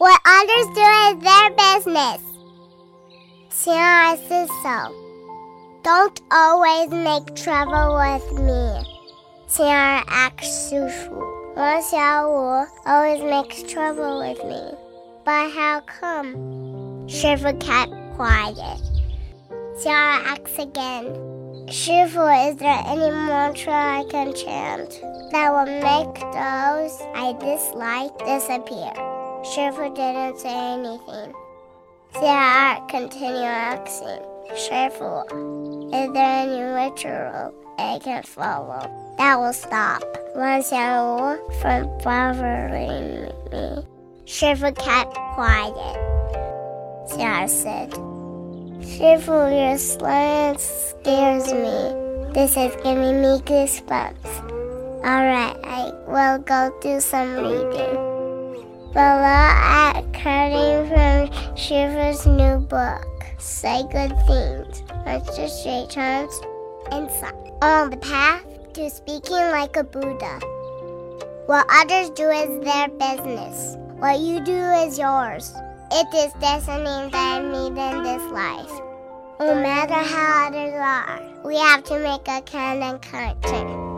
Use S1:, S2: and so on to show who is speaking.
S1: What others do is their business. Tina, I so. Don't always make trouble with me. Tina acts Shifu. Wang always makes trouble with me. But how come? Shifu kept quiet. Tina acts again. Shifu, is there any mantra I can chant that will make those I dislike disappear? Shifu didn't say anything. Tiara continued asking. Shifu, is there any ritual I can follow that will stop Wan Xiangwu from bothering me? Shifu kept quiet. Xia said, Shifu, your silence scares me. This is giving me goosebumps. Alright, I will go do some reading. Below at cutting from Shiva's new book. Say good things. Mr. Straight Times inside. On the path to speaking like a Buddha. What others do is their business. What you do is yours. It is destiny that I meet in this life. No matter how others are, we have to make a kind and connection.